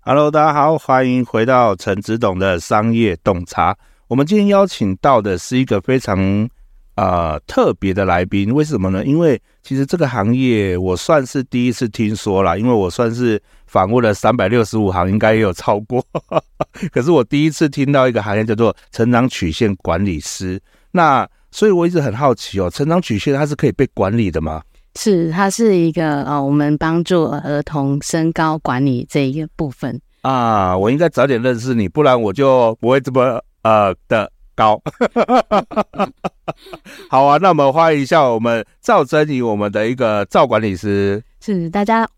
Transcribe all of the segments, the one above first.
Hello，大家好，欢迎回到陈子董的商业洞察。我们今天邀请到的是一个非常呃特别的来宾，为什么呢？因为其实这个行业我算是第一次听说啦，因为我算是访问了三百六十五行，应该也有超过。可是我第一次听到一个行业叫做成长曲线管理师，那。所以我一直很好奇哦，成长曲线它是可以被管理的吗？是，它是一个呃，我们帮助儿童身高管理这一个部分啊。我应该早点认识你，不然我就不会这么呃的高。好啊，那我们欢迎一下我们赵祯尹，我们的一个赵管理师。是，大家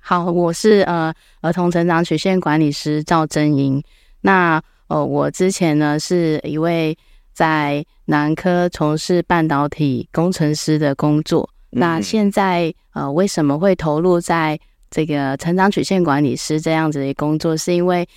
好，我是呃儿童成长曲线管理师赵珍莹。那呃，我之前呢是一位。在南科从事半导体工程师的工作，嗯、那现在呃为什么会投入在这个成长曲线管理师这样子的工作？是因为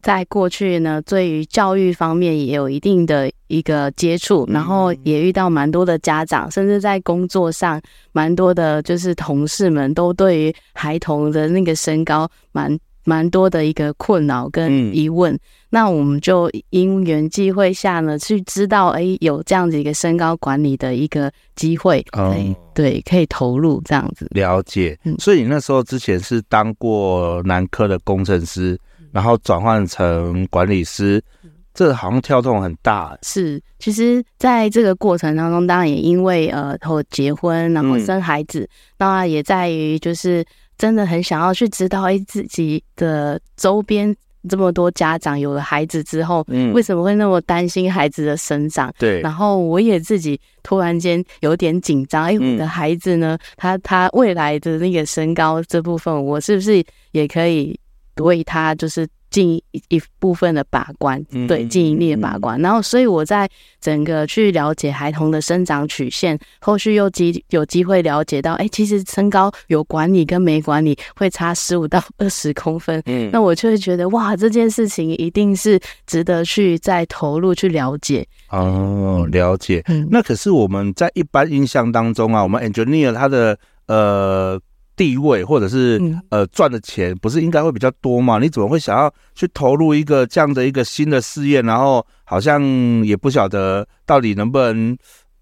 在过去呢，对于教育方面也有一定的一个接触，然后也遇到蛮多的家长，甚至在工作上蛮多的，就是同事们都对于孩童的那个身高蛮。蛮多的一个困扰跟疑问，嗯、那我们就因缘际会下呢，去知道哎、欸，有这样子一个身高管理的一个机会，哦、对，可以投入这样子。了解，所以你那时候之前是当过男科的工程师，然后转换成管理师，这好像跳动很大。是，其实在这个过程当中，当然也因为呃，后结婚然后生孩子，那、嗯、也在于就是。真的很想要去知道，哎，自己的周边这么多家长有了孩子之后，嗯，为什么会那么担心孩子的生长？对，然后我也自己突然间有点紧张，哎，我的孩子呢，他他未来的那个身高这部分，我是不是也可以为他就是。尽一部分的把关，对，尽一力的把关。然后，所以我在整个去了解孩童的生长曲线，后续又机有机会了解到，哎，其实身高有管理跟没管理会差十五到二十公分。嗯，那我就会觉得，哇，这件事情一定是值得去再投入去了解。哦，了解。嗯，那可是我们在一般印象当中啊，我们 engineer 他的呃。地位或者是呃赚的钱不是应该会比较多吗？你怎么会想要去投入一个这样的一个新的事业？然后好像也不晓得到底能不能，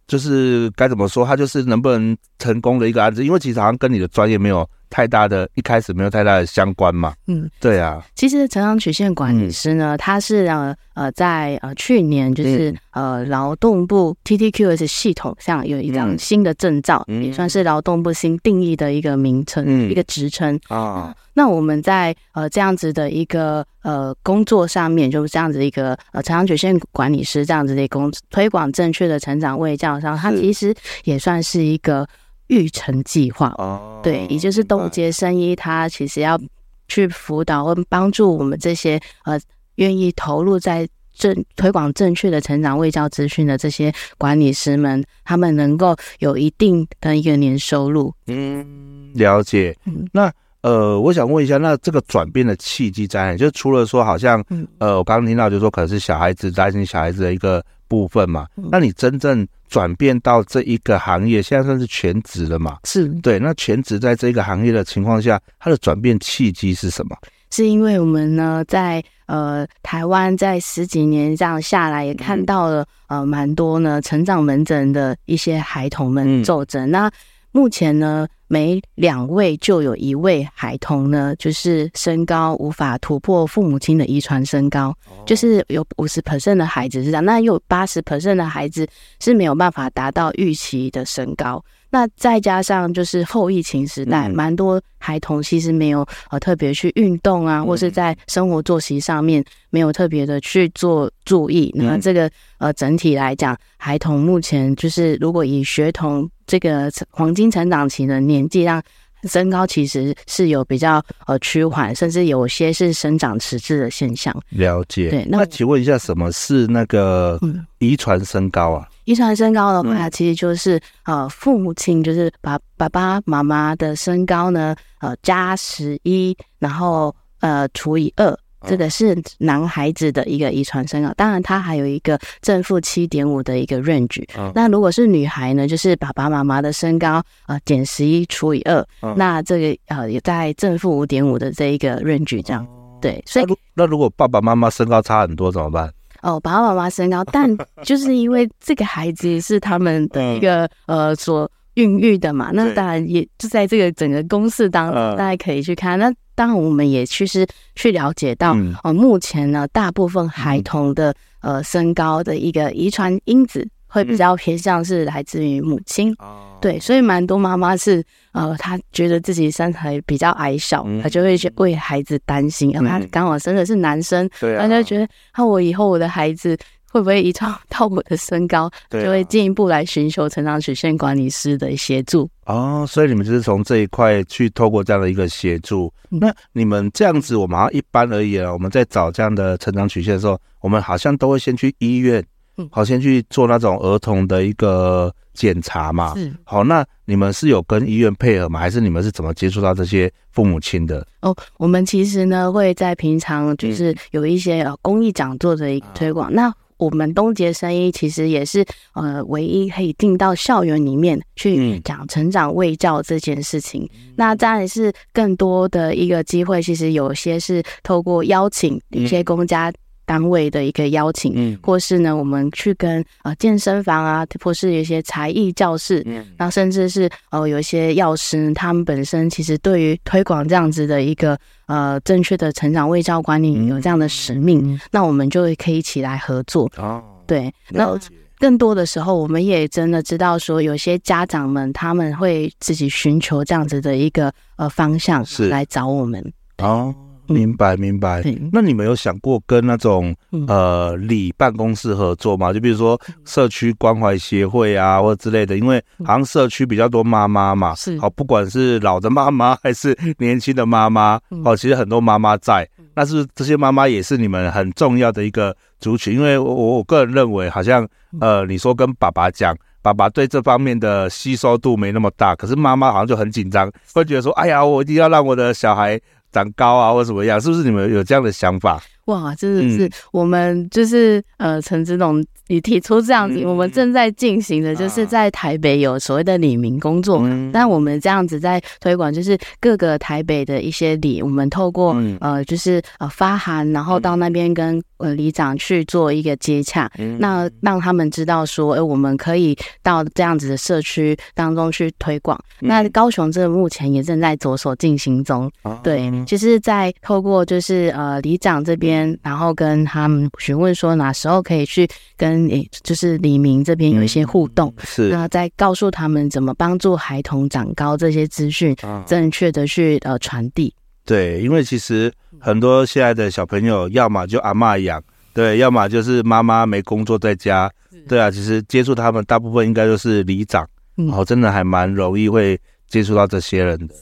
就是该怎么说，他就是能不能成功的一个案子？因为其实好像跟你的专业没有。太大的一开始没有太大的相关嘛，嗯，对啊。其实成长曲线管理师呢，嗯、他是呃呃在呃去年就是、嗯、呃劳动部 TTQS 系统上有一张新的证照，嗯、也算是劳动部新定义的一个名称，嗯、一个职称。啊。那我们在呃这样子的一个呃工作上面，就是这样子一个呃成长曲线管理师这样子的工推广正确的成长位教上，它其实也算是一个。育成计划哦，对，也就是冻结生医，他其实要去辅导或帮助我们这些呃愿意投入在正推广正确的成长卫教资讯的这些管理师们，他们能够有一定的一个年收入。嗯，了解。嗯，那呃，我想问一下，那这个转变的契机在？就除了说，好像呃，我刚刚听到就是说，可能是小孩子担心小孩子的一个部分嘛。那你真正转变到这一个行业，现在算是全职了嘛？是对。那全职在这个行业的情况下，它的转变契机是什么？是因为我们呢，在呃台湾在十几年这样下来，也看到了呃蛮多呢成长门诊的一些孩童们就诊。嗯、那目前呢，每两位就有一位孩童呢，就是身高无法突破父母亲的遗传身高，哦、就是有五十 percent 的孩子是这样，那有八十 percent 的孩子是没有办法达到预期的身高。那再加上就是后疫情时代，蛮、嗯、多孩童其实没有呃特别去运动啊，嗯、或是在生活作息上面没有特别的去做注意。嗯、那这个呃整体来讲，孩童目前就是如果以学童这个黄金成长期的年纪，让身高其实是有比较呃趋缓，甚至有些是生长迟滞的现象。了解。对，那，那请问一下，什么是那个遗传身高啊？遗传身高的话，其实就是呃，父母亲就是把爸爸妈妈的身高呢，呃，加十一，然后呃除以二，这个是男孩子的一个遗传身高。当然，他还有一个正负七点五的一个 range。那如果是女孩呢，就是爸爸妈妈的身高呃减十一除以二，那这个呃也在正负五点五的这一个 range 这样。对，所以那如果爸爸妈妈身高差很多怎么办？哦，爸爸妈妈身高，但就是因为这个孩子是他们的一个呃所孕育的嘛，那当然也就在这个整个公式当中，大家可以去看。那当然我们也其实去了解到，哦，目前呢，大部分孩童的呃身高的一个遗传因子。会比较偏向是来自于母亲，嗯、对，所以蛮多妈妈是呃，她觉得自己身材比较矮小，她、嗯、就会去为孩子担心，嗯、她刚好生的是男生，她就觉得，那我以后我的孩子会不会遗传到我的身高，啊、就会进一步来寻求成长曲线管理师的协助。哦，所以你们就是从这一块去透过这样的一个协助。嗯、那你们这样子，我们一般而言，我们在找这样的成长曲线的时候，我们好像都会先去医院。嗯好，先去做那种儿童的一个检查嘛。是。好，那你们是有跟医院配合吗？还是你们是怎么接触到这些父母亲的？哦，我们其实呢会在平常就是有一些呃公益讲座的一个推广。嗯、那我们东杰生医其实也是呃唯一可以进到校园里面去讲成长卫教这件事情。嗯、那当然是更多的一个机会，其实有些是透过邀请一些公家。单位的一个邀请，嗯，或是呢，我们去跟呃健身房啊，或是有一些才艺教室，嗯，然后甚至是呃有一些药师，他们本身其实对于推广这样子的一个呃正确的成长卫教管理有这样的使命，嗯，那我们就可以一起来合作。哦。对，那更多的时候，我们也真的知道说，有些家长们他们会自己寻求这样子的一个呃方向是。来找我们。哦。明白明白，那你们有想过跟那种呃里办公室合作吗？就比如说社区关怀协会啊，或者之类的，因为好像社区比较多妈妈嘛，是。好，不管是老的妈妈 还是年轻的妈妈，哦，其实很多妈妈在，那是这些妈妈也是你们很重要的一个族群，因为我我个人认为，好像呃你说跟爸爸讲，爸爸对这方面的吸收度没那么大，可是妈妈好像就很紧张，会觉得说，哎呀，我一定要让我的小孩。长高啊，或怎么样？是不是你们有这样的想法？哇，真的是我们就是、嗯、呃，陈子龙。你提出这样子，我们正在进行的就是在台北有所谓的里民工作，嗯。但我们这样子在推广，就是各个台北的一些里，我们透过呃，就是呃发函，然后到那边跟呃里长去做一个接洽，那让他们知道说，哎，我们可以到这样子的社区当中去推广。那高雄这目前也正在着手进行中，对，就是在透过就是呃里长这边，然后跟他们询问说哪时候可以去跟。诶，就是李明这边有一些互动，嗯、是那再告诉他们怎么帮助孩童长高这些资讯，正确的去呃传递。对，因为其实很多现在的小朋友，要么就阿嬷养，对，要么就是妈妈没工作在家，对啊。其实接触他们大部分应该都是里长，然后、嗯哦、真的还蛮容易会接触到这些人的，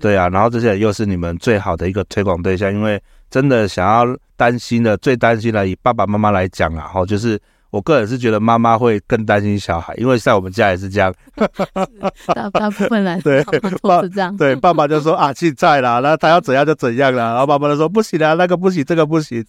对啊。然后这些人又是你们最好的一个推广对象，因为真的想要担心的，最担心的以爸爸妈妈来讲啊，哈就是。我个人是觉得妈妈会更担心小孩，因为在我们家也是这样。大大部分来对，都是这样。对，爸爸就说啊，现在啦，那他要怎样就怎样啦。然后爸爸就说不行啊，那个不行，这个不行。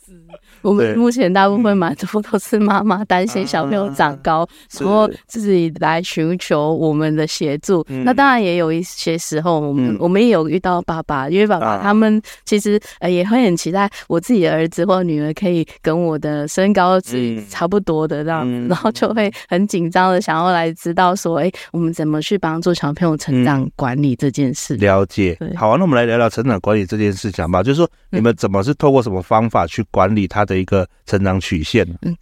我们目前大部分蛮多 都是妈妈担心小朋友长高，然后自己来寻求我们的协助。那当然也有一些时候，我们我们也有遇到爸爸，因为爸爸他们其实呃也会很期待我自己的儿子或女儿可以跟我的身高是差不多的这样子，然后就会很紧张的想要来知道说，哎，我们怎么去帮助小朋友成长管理这件事。了解，好啊，那我们来聊聊成长管理这件事情吧。就是说，你们怎么是透过什么方法去管理他的？的一个成长曲线，嗯，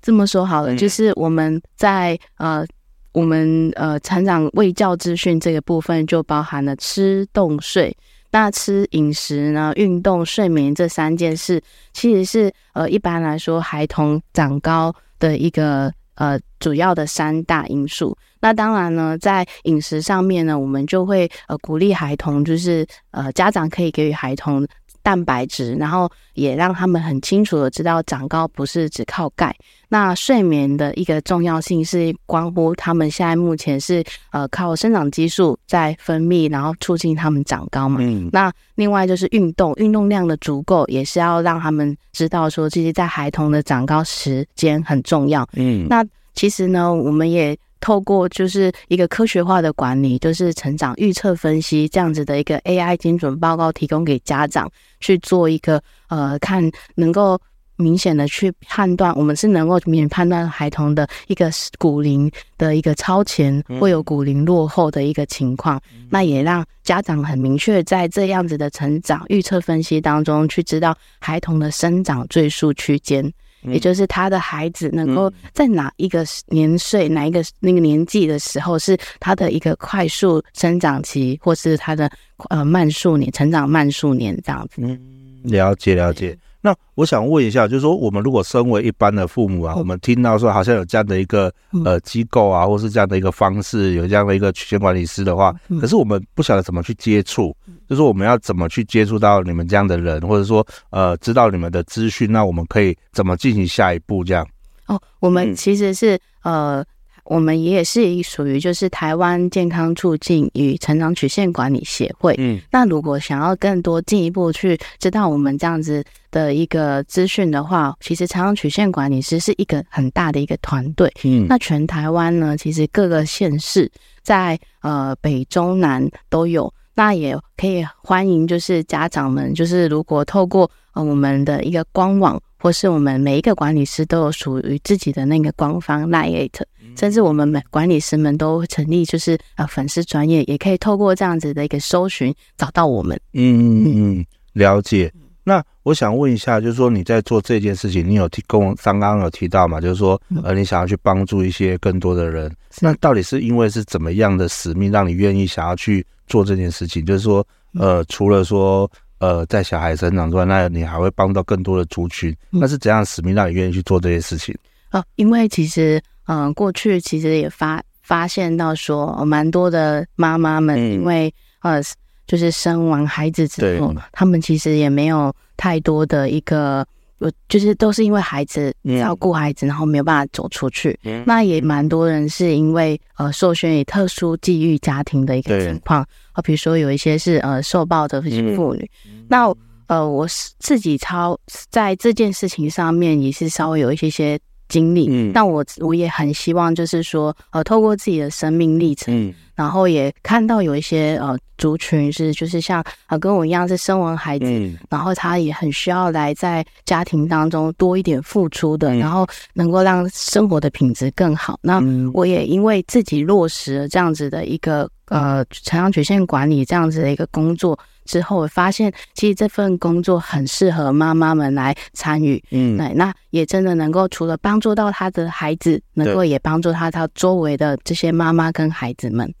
这么说好了，就是我们在呃，我们呃成长卫教资讯这个部分，就包含了吃、动、睡。那吃、饮食呢、运动、睡眠这三件事，其实是呃一般来说孩童长高的一个呃主要的三大因素。那当然呢，在饮食上面呢，我们就会呃鼓励孩童，就是呃家长可以给予孩童。蛋白质，然后也让他们很清楚的知道长高不是只靠钙。那睡眠的一个重要性是关乎他们现在目前是呃靠生长激素在分泌，然后促进他们长高嘛。嗯。那另外就是运动，运动量的足够也是要让他们知道说，其实在孩童的长高时间很重要。嗯。那其实呢，我们也透过就是一个科学化的管理，就是成长预测分析这样子的一个 AI 精准报告，提供给家长去做一个呃看能够。明显的去判断，我们是能够明显判断孩童的一个骨龄的一个超前，会有骨龄落后的一个情况。那也让家长很明确在这样子的成长预测分析当中，去知道孩童的生长最速区间，也就是他的孩子能够在哪一个年岁、哪一个那个年纪的时候，是他的一个快速生长期，或是他的呃慢速年成长慢速年这样子。嗯，了解了解。那我想问一下，就是说，我们如果身为一般的父母啊，我们听到说好像有这样的一个呃机构啊，或是这样的一个方式，有这样的一个曲线管理师的话，可是我们不晓得怎么去接触，就是我们要怎么去接触到你们这样的人，或者说呃知道你们的资讯，那我们可以怎么进行下一步这样？哦，我们其实是呃。我们也是属于就是台湾健康促进与成长曲线管理协会。嗯，那如果想要更多进一步去知道我们这样子的一个资讯的话，其实成长曲线管理师是一个很大的一个团队。嗯，那全台湾呢，其实各个县市在呃北中南都有。那也可以欢迎就是家长们，就是如果透过呃我们的一个官网。或是我们每一个管理师都有属于自己的那个官方 LINE，甚至我们每管理师们都成立就是呃粉丝专业，也可以透过这样子的一个搜寻找到我们。嗯嗯嗯，了解。那我想问一下，就是说你在做这件事情，你有提跟我刚刚有提到嘛？就是说呃你想要去帮助一些更多的人，那到底是因为是怎么样的使命让你愿意想要去做这件事情？就是说呃除了说。呃，在小孩成长之外，那你还会帮到更多的族群。那是怎样的使命让你愿意去做这些事情？哦，因为其实，嗯、呃，过去其实也发发现到说，蛮多的妈妈们，因为、嗯、呃，就是生完孩子之后，他们其实也没有太多的一个。我就是都是因为孩子照顾孩子，然后没有办法走出去。嗯、那也蛮多人是因为呃受选于特殊际遇家庭的一个情况啊，比如说有一些是呃受暴的妇女。嗯、那呃我是自己超在这件事情上面也是稍微有一些些经历。嗯，但我我也很希望就是说呃透过自己的生命历程。嗯然后也看到有一些呃族群是就是像呃跟我一样是生完孩子，嗯、然后他也很需要来在家庭当中多一点付出的，嗯、然后能够让生活的品质更好。那我也因为自己落实了这样子的一个呃成长曲线管理这样子的一个工作之后，我发现其实这份工作很适合妈妈们来参与。嗯，那那也真的能够除了帮助到他的孩子，能够也帮助他他周围的这些妈妈跟孩子们。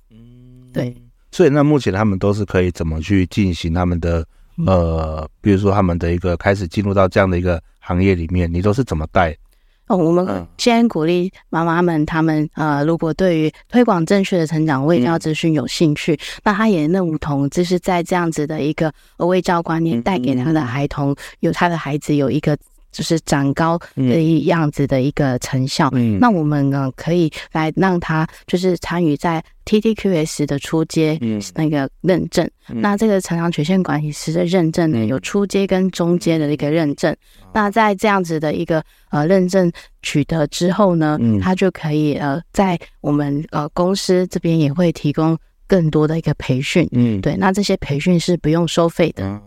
对，所以那目前他们都是可以怎么去进行他们的呃，比如说他们的一个开始进入到这样的一个行业里面，你都是怎么带？哦，我们先鼓励妈妈们，他们呃，如果对于推广正确的成长卫教资讯有兴趣，嗯、那他也认同，就是在这样子的一个卫教观念带给他的孩童，有他的孩子有一个。就是长高的一样子的一个成效。嗯，那我们呢可以来让他就是参与在 TTQS 的初阶那个认证。嗯，那这个成长曲线管理师的认证呢，有初阶跟中阶的一个认证。嗯，那在这样子的一个呃认证取得之后呢，嗯，他就可以呃在我们呃公司这边也会提供更多的一个培训。嗯，对，那这些培训是不用收费的。嗯，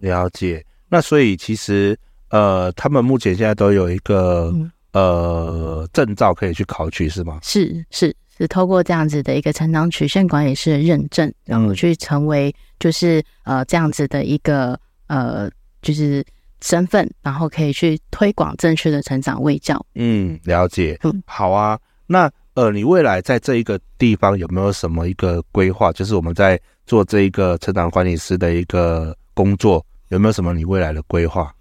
了解。那所以其实。呃，他们目前现在都有一个、嗯、呃证照可以去考取，是吗？是是是，透过这样子的一个成长曲线管理师的认证，然后去成为就是呃这样子的一个呃就是身份，然后可以去推广正确的成长卫教。嗯，了解。嗯，好啊。那呃，你未来在这一个地方有没有什么一个规划？就是我们在做这一个成长管理师的一个工作，有没有什么你未来的规划？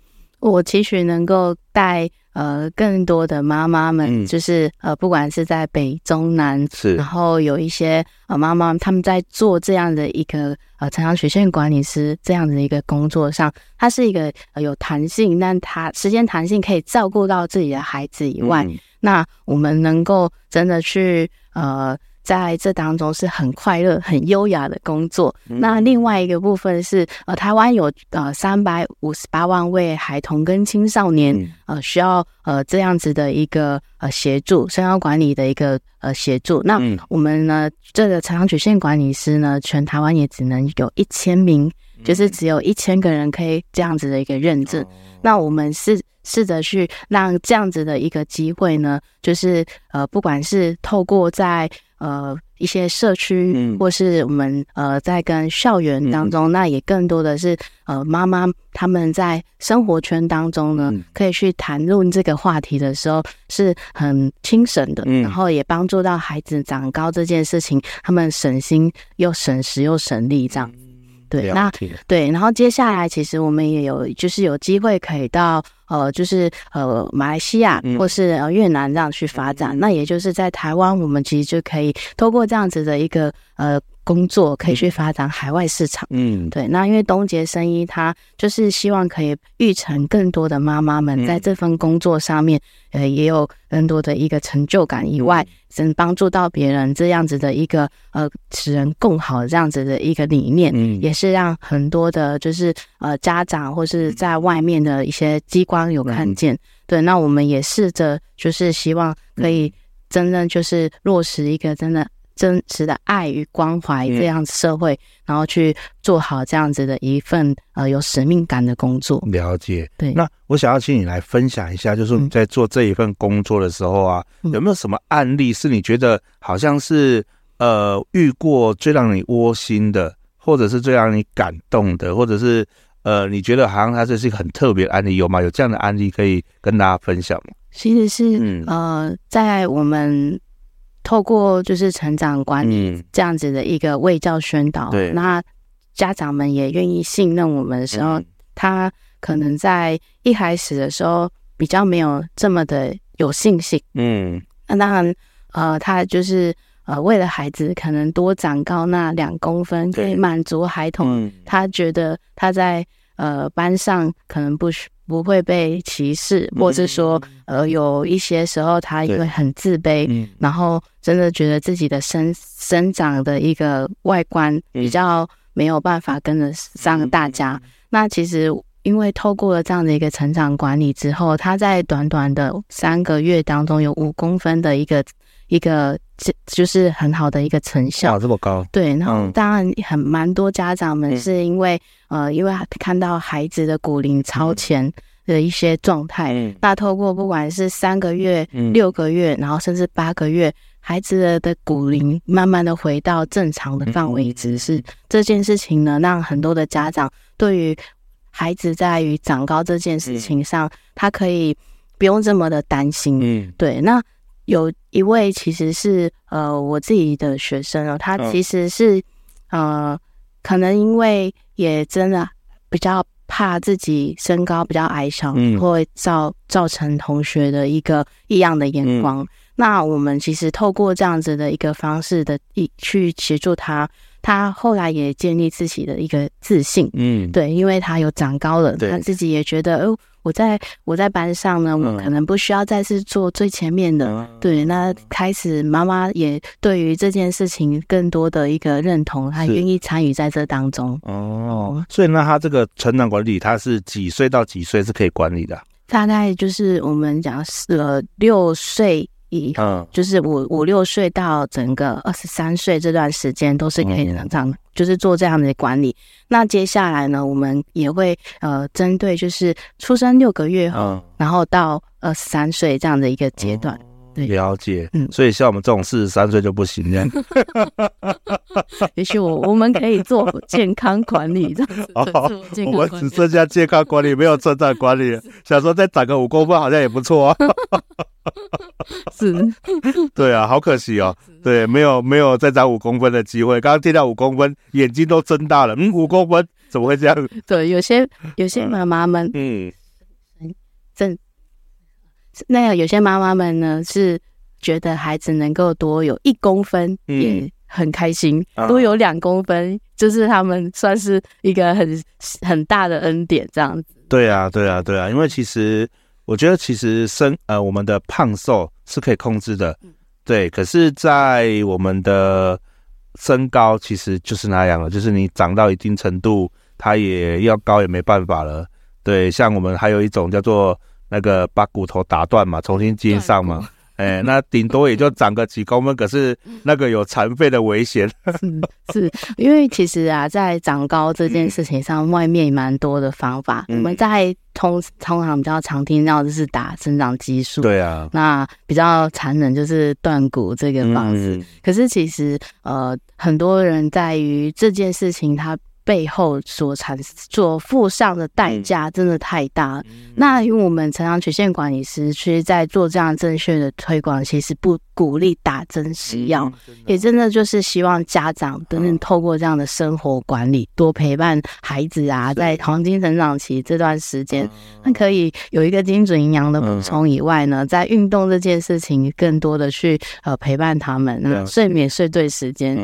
我期许能够带呃更多的妈妈们，嗯、就是呃不管是在北中南，是，然后有一些呃妈妈他们在做这样的一个呃成长曲线管理师这样的一个工作上，它是一个、呃、有弹性，但它时间弹性可以照顾到自己的孩子以外，嗯、那我们能够真的去呃。在这当中是很快乐、很优雅的工作。嗯、那另外一个部分是，呃，台湾有呃三百五十八万位孩童跟青少年，嗯、呃，需要呃这样子的一个呃协助，生涯管理的一个呃协助。那我们呢，这个成长曲线管理师呢，全台湾也只能有一千名，就是只有一千个人可以这样子的一个认证。嗯、那我们试试着去让这样子的一个机会呢，就是呃，不管是透过在呃，一些社区，或是我们呃，在跟校园当中，嗯、那也更多的是呃，妈妈他们在生活圈当中呢，嗯、可以去谈论这个话题的时候是很轻省的，嗯、然后也帮助到孩子长高这件事情，他们省心又省时又省力这样。对，那对，然后接下来其实我们也有就是有机会可以到。呃，就是呃，马来西亚或是呃越南这样去发展，嗯、那也就是在台湾，我们其实就可以透过这样子的一个呃。工作可以去发展海外市场，嗯，对。那因为东杰生医，他就是希望可以育成更多的妈妈们在这份工作上面，嗯、呃，也有更多的一个成就感以外，能帮助到别人这样子的一个呃，使人更好这样子的一个理念，嗯，也是让很多的，就是呃，家长或是在外面的一些机关有看见。嗯、对，那我们也试着就是希望可以真正就是落实一个真的。真实的爱与关怀，这样社会，嗯、然后去做好这样子的一份呃有使命感的工作。了解，对。那我想要请你来分享一下，就是你在做这一份工作的时候啊，嗯、有没有什么案例是你觉得好像是呃遇过最让你窝心的，或者是最让你感动的，或者是呃你觉得好像它这是一个很特别的案例，有吗？有这样的案例可以跟大家分享吗？其实是，嗯、呃，在我们。透过就是成长管理这样子的一个卫教宣导，嗯、那家长们也愿意信任我们的时候，嗯、他可能在一开始的时候比较没有这么的有信心。嗯，那当然，呃，他就是呃为了孩子可能多长高那两公分，可以满足孩童，嗯、他觉得他在呃班上可能不需。不会被歧视，或是说，呃，有一些时候他因为很自卑，嗯、然后真的觉得自己的生生长的一个外观比较没有办法跟得上大家。嗯、那其实因为透过了这样的一个成长管理之后，他在短短的三个月当中有五公分的一个一个。这就是很好的一个成效。哇，这么高！对，然后当然很蛮多家长们是因为、嗯、呃，因为看到孩子的骨龄超前的一些状态，嗯、那透过不管是三个月、嗯、六个月，然后甚至八个月，孩子的的骨龄慢慢的回到正常的范围值，是、嗯、这件事情呢，让很多的家长对于孩子在于长高这件事情上，嗯、他可以不用这么的担心。嗯，对，那。有一位其实是呃我自己的学生哦，他其实是、哦、呃可能因为也真的比较怕自己身高比较矮小，嗯、会造造成同学的一个异样的眼光。嗯、那我们其实透过这样子的一个方式的一去协助他，他后来也建立自己的一个自信。嗯，对，因为他有长高了，他自己也觉得哦。我在我在班上呢，我可能不需要再次坐最前面的。嗯、对，那开始妈妈也对于这件事情更多的一个认同，她愿意参与在这当中。哦，所以那他这个成长管理，他是几岁到几岁是可以管理的？大概就是我们讲是呃六岁。嗯，就是五五六岁到整个二十三岁这段时间都是可以这样，就是做这样的管理。那接下来呢，我们也会呃针对就是出生六个月后，然后到二十三岁这样的一个阶段。对，了解。嗯，所以像我们这种四十三岁就不行这样。也许我我们可以做健康管理这样子。我们只剩下健康管理，没有成长管理。想说再长个五公分好像也不错啊。是，对啊，好可惜哦，对，没有没有再长五公分的机会。刚刚听到五公分，眼睛都睁大了。嗯，五公分？怎么会这样？对，有些有些妈妈们，嗯，正那个有些妈妈们呢是觉得孩子能够多有一公分也很开心，嗯、多有两公分就是他们算是一个很很大的恩典，这样子。对啊，对啊，对啊，因为其实我觉得其实身呃我们的胖瘦是可以控制的，对，可是，在我们的身高其实就是那样了，就是你长到一定程度，它也要高也没办法了。对，像我们还有一种叫做那个把骨头打断嘛，重新接上嘛。哎，那顶多也就长个几公分，可是那个有残废的危险。是，因为其实啊，在长高这件事情上，外面蛮多的方法。嗯、我们在通通常比较常听到就是打生长激素。对啊。那比较残忍就是断骨这个方式。嗯、可是其实呃，很多人在于这件事情，他。背后所产所付上的代价真的太大。嗯、那因为我们成长曲线管理师，其实在做这样正确的推广，其实不鼓励打针吃药，嗯、也真的就是希望家长等等透过这样的生活管理，多陪伴孩子啊，在黄金成长期这段时间，那可以有一个精准营养的补充以外呢，在运动这件事情，更多的去呃陪伴他们，那睡眠睡对时间。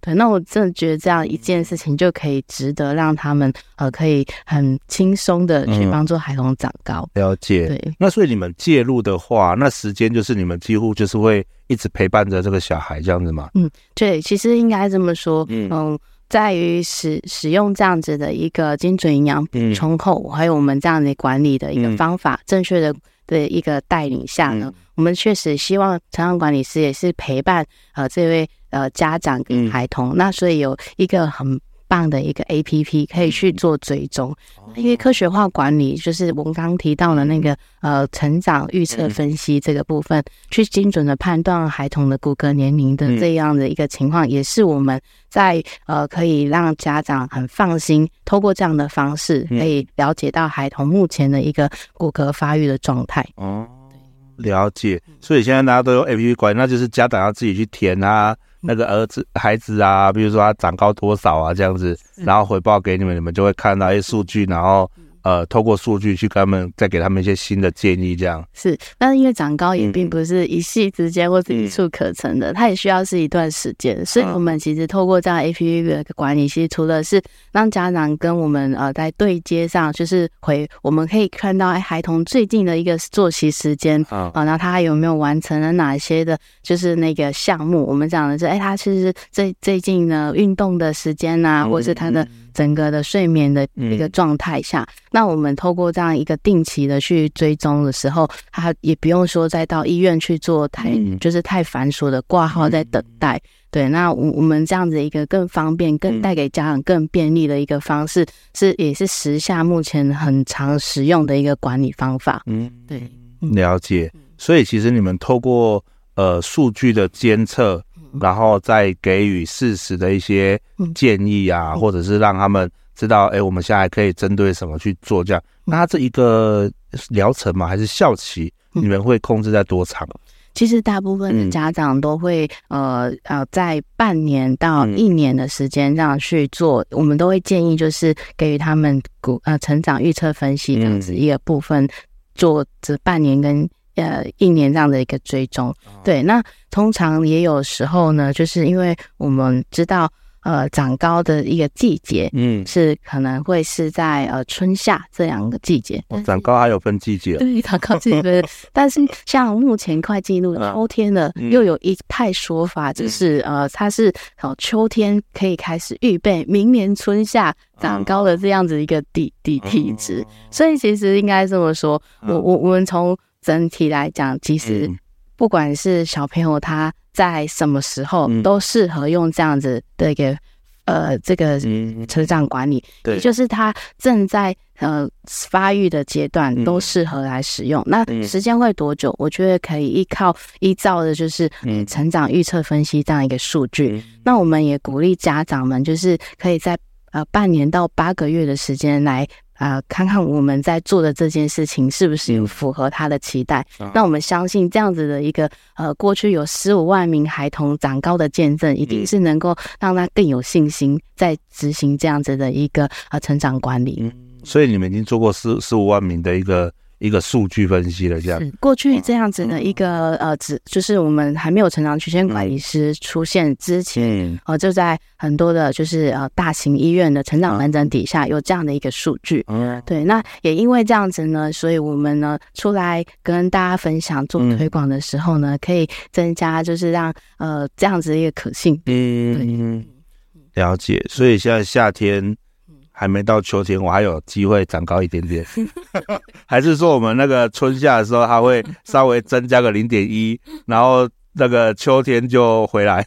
对，那我真的觉得这样一件事情就可以值得让他们呃，可以很轻松的去帮助孩童长高。嗯、了解。对，那所以你们介入的话，那时间就是你们几乎就是会一直陪伴着这个小孩这样子吗？嗯，对，其实应该这么说。嗯，呃、在于使使用这样子的一个精准营养补充后，嗯、还有我们这样的管理的一个方法，嗯、正确的的一个带领下呢，嗯、我们确实希望成长管理师也是陪伴呃这位。呃，家长跟孩童，嗯、那所以有一个很棒的一个 APP 可以去做追踪，嗯、因为科学化管理就是我们刚刚提到的那个呃成长预测分析这个部分，嗯、去精准的判断孩童的骨骼年龄的这样的一个情况，嗯、也是我们在呃可以让家长很放心，透过这样的方式可以了解到孩童目前的一个骨骼发育的状态。哦、嗯，了解。所以现在大家都用 APP 管理，那就是家长要自己去填啊。那个儿子、孩子啊，比如说他长高多少啊，这样子，然后回报给你们，你们就会看到一些数据，然后。呃，透过数据去跟他们，再给他们一些新的建议，这样是。但是因为长高也并不是一夕之间或者一触可成的，嗯、它也需要是一段时间。所以我们其实透过这样 APP 的管理，其实除了是让家长跟我们呃在对接上，就是回我们可以看到哎孩童最近的一个作息时间啊，然后他还有没有完成了哪些的，就是那个项目。我们讲的是哎，他其实最最近呢运动的时间啊，或者是他的。整个的睡眠的一个状态下，嗯、那我们透过这样一个定期的去追踪的时候，他也不用说再到医院去做太、嗯、就是太繁琐的挂号在等待。嗯、对，那我我们这样子一个更方便、更带给家长更便利的一个方式，是也是时下目前很常使用的一个管理方法。嗯，对，了解。所以其实你们透过呃数据的监测。然后再给予适时的一些建议啊，或者是让他们知道，哎，我们现在可以针对什么去做这样。那这一个疗程嘛，还是效期，你们会控制在多长？其实大部分的家长都会，呃呃，在半年到一年的时间这样去做。我们都会建议，就是给予他们骨呃成长预测分析这样子一个部分，做这半年跟。呃，一年这样的一个追踪，对，那通常也有时候呢，就是因为我们知道，呃，长高的一个季节，嗯，是可能会是在呃春夏这两个季节。哦，长高还有分季节？对，长高季节。但是像目前快进入秋天了，又有一派说法，就是呃，它是哦秋天可以开始预备明年春夏长高的这样子一个体体体质。所以其实应该这么说，我我我们从整体来讲，其实不管是小朋友他在什么时候都适合用这样子的一个呃这个成长管理，对，也就是他正在呃发育的阶段都适合来使用。那时间会多久？我觉得可以依靠依照的就是成长预测分析这样一个数据。那我们也鼓励家长们，就是可以在呃半年到八个月的时间来。啊、呃，看看我们在做的这件事情是不是有符合他的期待？嗯、那我们相信这样子的一个呃，过去有十五万名孩童长高的见证，一定是能够让他更有信心在执行这样子的一个呃成长管理。嗯，所以你们已经做过十十五万名的一个一个数据分析了，这样。是过去这样子的一个呃，只就是我们还没有成长曲线管理师出现之前，哦、呃，就在很多的，就是呃大型医院的成长门诊底下有这样的一个数据。嗯，对。那也因为这样子呢，所以我们呢出来跟大家分享做推广的时候呢，可以增加就是让呃这样子的一个可信。嗯，了解。所以现在夏天。还没到秋天，我还有机会长高一点点，还是说我们那个春夏的时候，它会稍微增加个零点一，然后那个秋天就回来？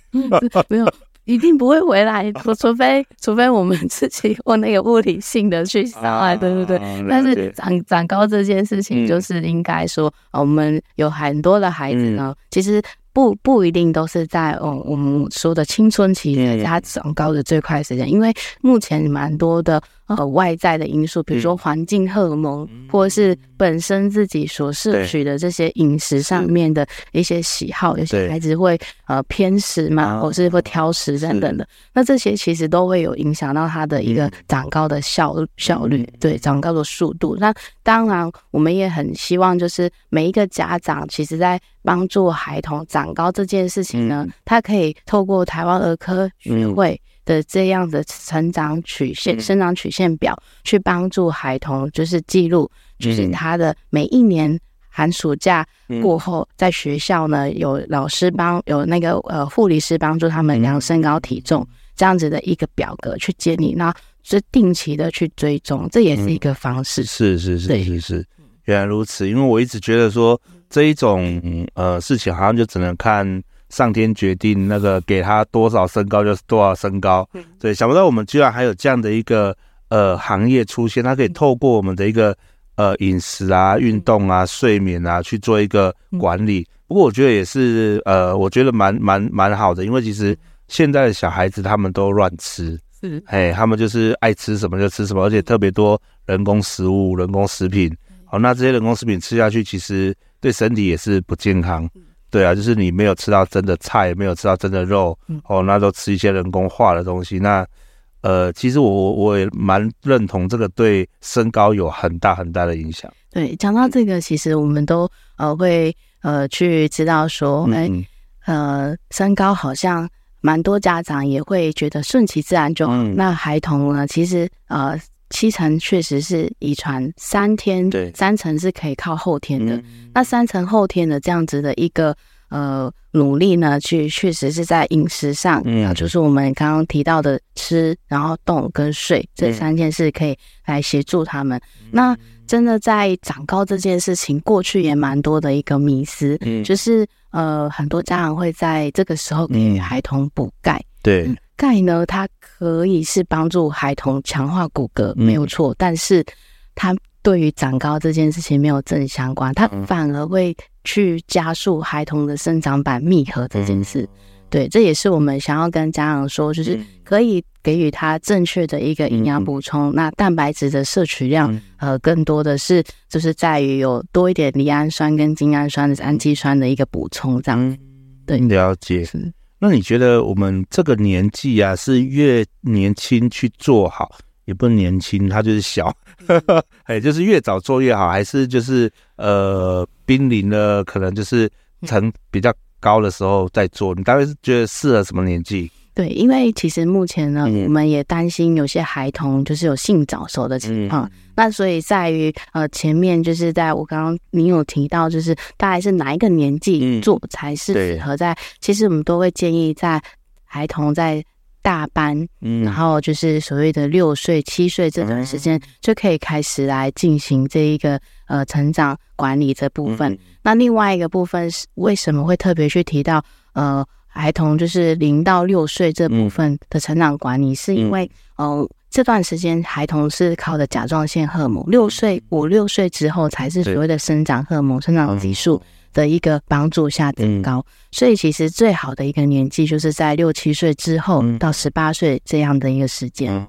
没有，一定不会回来，除除非除非我们自己用那个物理性的去伤害，对对对。但是长长高这件事情，就是应该说，我们有很多的孩子呢，其实。不不一定都是在哦，我们说的青春期的他长高的最快时间，因为目前蛮多的。呃，外在的因素，比如说环境荷尔蒙，嗯、或者是本身自己所摄取的这些饮食上面的一些喜好，有些孩子会呃偏食嘛，或是会。挑食等等的。那这些其实都会有影响到他的一个长高的效效率，对，长高的速度。那当然，我们也很希望，就是每一个家长，其实在帮助孩童长高这件事情呢，他可以透过台湾儿科学会。的这样的成长曲线、生长曲线表，去帮助孩童，就是记录，就是他的每一年寒暑假过后，在学校呢，有老师帮，有那个呃护理师帮助他们量身高体重，这样子的一个表格去建立，那是定期的去追踪，这也是一个方式。是是是是是，原来如此。因为我一直觉得说这一种呃事情，好像就只能看。上天决定那个给他多少身高就是多少身高，对，想不到我们居然还有这样的一个呃行业出现，它可以透过我们的一个呃饮食啊、运动啊、睡眠啊去做一个管理。不过我觉得也是呃，我觉得蛮蛮蛮好的，因为其实现在的小孩子他们都乱吃，是，哎，他们就是爱吃什么就吃什么，而且特别多人工食物、人工食品。好，那这些人工食品吃下去，其实对身体也是不健康。对啊，就是你没有吃到真的菜，没有吃到真的肉，嗯、哦，那都吃一些人工化的东西。那呃，其实我我我也蛮认同这个对身高有很大很大的影响。对，讲到这个，其实我们都呃会呃去知道说，哎、呃，身高好像蛮多家长也会觉得顺其自然就好。嗯、那孩童呢，其实呃。七成确实是遗传，三天对三成是可以靠后天的。嗯、那三成后天的这样子的一个呃努力呢，去确实是在饮食上，嗯，就是我们刚刚提到的吃，然后动跟睡这三件事可以来协助他们。嗯、那真的在长高这件事情，过去也蛮多的一个迷思，嗯，就是呃很多家长会在这个时候给孩童补钙，对。嗯钙呢，它可以是帮助孩童强化骨骼，没有错。但是它对于长高这件事情没有正相关，它反而会去加速孩童的生长板密合这件事。对，这也是我们想要跟家长说，就是可以给予他正确的一个营养补充。那蛋白质的摄取量，呃，更多的是就是在于有多一点离氨酸跟精氨酸的氨基酸的一个补充，这样。对，了解。那你觉得我们这个年纪啊，是越年轻去做好，也不年轻，他就是小，哎，就是越早做越好，还是就是呃，濒临了可能就是成比较高的时候再做？你大概是觉得适合什么年纪？对，因为其实目前呢，嗯、我们也担心有些孩童就是有性早熟的情况，嗯、那所以在于呃前面就是在我刚刚您有提到，就是大概是哪一个年纪做才是适合在？嗯、其实我们都会建议在孩童在大班，嗯，然后就是所谓的六岁七岁这段时间就可以开始来进行这一个呃成长管理这部分。嗯、那另外一个部分是为什么会特别去提到呃？孩童就是零到六岁这部分的成长管理，是因为，呃，这段时间孩童是靠的甲状腺荷尔蒙，六岁五六岁之后才是所谓的生长荷尔蒙、生长激素的一个帮助下增高，所以其实最好的一个年纪就是在六七岁之后到十八岁这样的一个时间。嗯，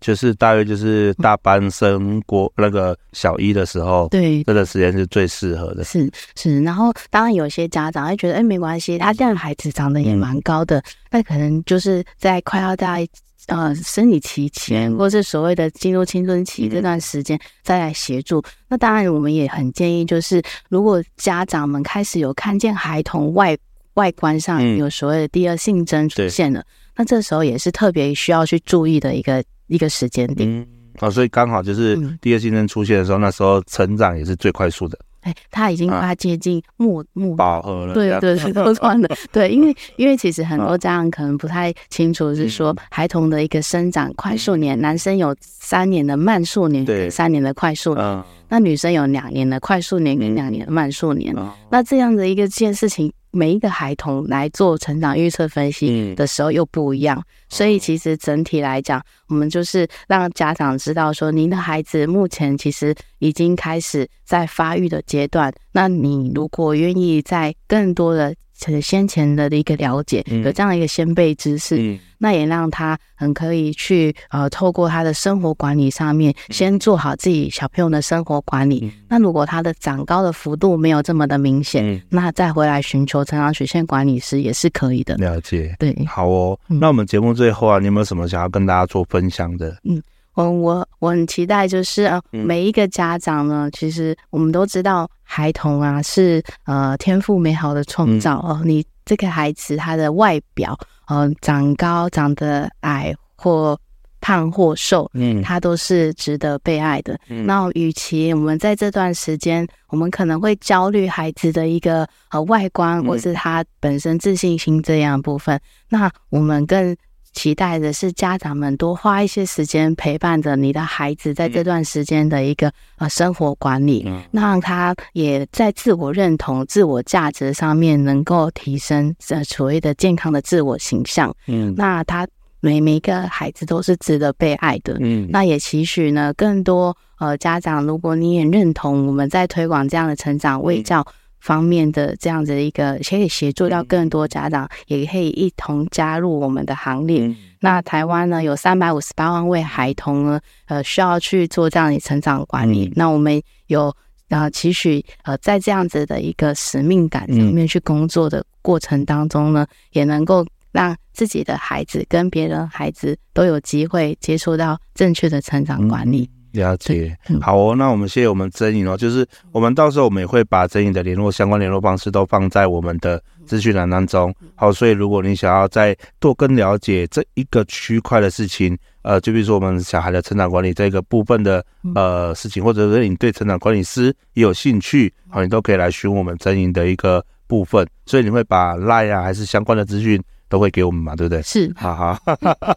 就是大约就是大班生过那个小一的时候，对，这个时间是最适合的。是是，然后当然有些家长会觉得，哎、欸，没关系，他这样孩子长得也蛮高的，那、嗯、可能就是在快要在呃生理期前，或是所谓的进入青春期这段时间再来协助。那当然，我们也很建议，就是如果家长们开始有看见孩童外外观上有所谓的第二性征出现了，那这时候也是特别需要去注意的一个一个时间点。哦，所以刚好就是第二性征出现的时候，那时候成长也是最快速的。哎，他已经快接近末末。饱和了，对对 对，都穿的对，因为 因为其实很多家长可能不太清楚，是说孩童的一个生长快速年，男生有三年的慢速年，对，三年的快速年，那女生有两年的快速年跟两年的慢速年，那这样的一个件事情。每一个孩童来做成长预测分析的时候又不一样，嗯、所以其实整体来讲，我们就是让家长知道说，您的孩子目前其实已经开始在发育的阶段，那你如果愿意在更多的。先前的一个了解，有这样一个先辈知识，嗯、那也让他很可以去呃，透过他的生活管理上面，先做好自己小朋友的生活管理。嗯、那如果他的长高的幅度没有这么的明显，嗯、那再回来寻求成长曲线管理师也是可以的。了解，对，好哦。那我们节目最后啊，你有没有什么想要跟大家做分享的？嗯。我我我很期待，就是呃，每一个家长呢，嗯、其实我们都知道，孩童啊是呃天赋美好的创造哦。嗯、你这个孩子他的外表，呃，长高、长得矮或胖或瘦，嗯，他都是值得被爱的。嗯、那与其我们在这段时间，我们可能会焦虑孩子的一个呃外观，或是他本身自信心这样的部分，嗯、那我们更。期待的是家长们多花一些时间陪伴着你的孩子，在这段时间的一个呃生活管理，让他也在自我认同、自我价值上面能够提升呃所谓的健康的自我形象。嗯，那他每每一个孩子都是值得被爱的。嗯，那也期许呢更多呃家长，如果你也认同我们在推广这样的成长卫教。方面的这样子的一个，可以协助到更多家长，也可以一同加入我们的行列。那台湾呢，有三百五十八万位孩童呢，呃，需要去做这样的成长管理。那我们有呃期许呃，在这样子的一个使命感上面去工作的过程当中呢，也能够让自己的孩子跟别人孩子都有机会接触到正确的成长管理。了解，好哦，那我们谢谢我们甄莹哦，就是我们到时候我们也会把甄莹的联络相关联络方式都放在我们的资讯栏当中。好，所以如果你想要再多更了解这一个区块的事情，呃，就比如说我们小孩的成长管理这个部分的呃事情，或者是你对成长管理师也有兴趣，好，你都可以来询问我们甄莹的一个部分。所以你会把 LINE 啊，还是相关的资讯？都会给我们嘛，对不对？是，哈哈，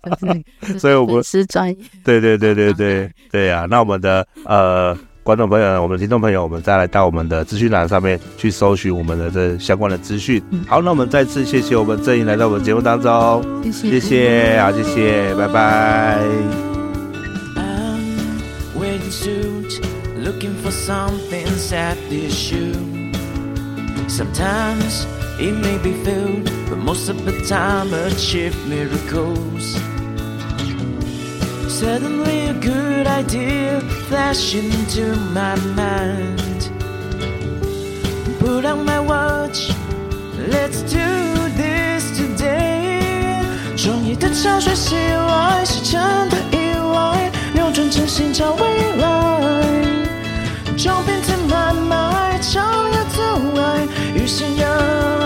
所以我们是专业，对对对对对对啊！那我们的呃观众朋友，我们的听众朋友，我们再来到我们的资讯栏上面去搜寻我们的这相关的资讯。好，那我们再次谢谢我们甄莹来到我们节目当中，谢谢，谢谢，好，谢谢，拜拜。It may be filled, but most of the time achieve miracles. Suddenly a good idea flashed into my mind. Put on my watch, let's do this today. 创意的潮水袭来，是真的意外，扭转真心找未来。jump into my mind，超越阻碍，与信仰。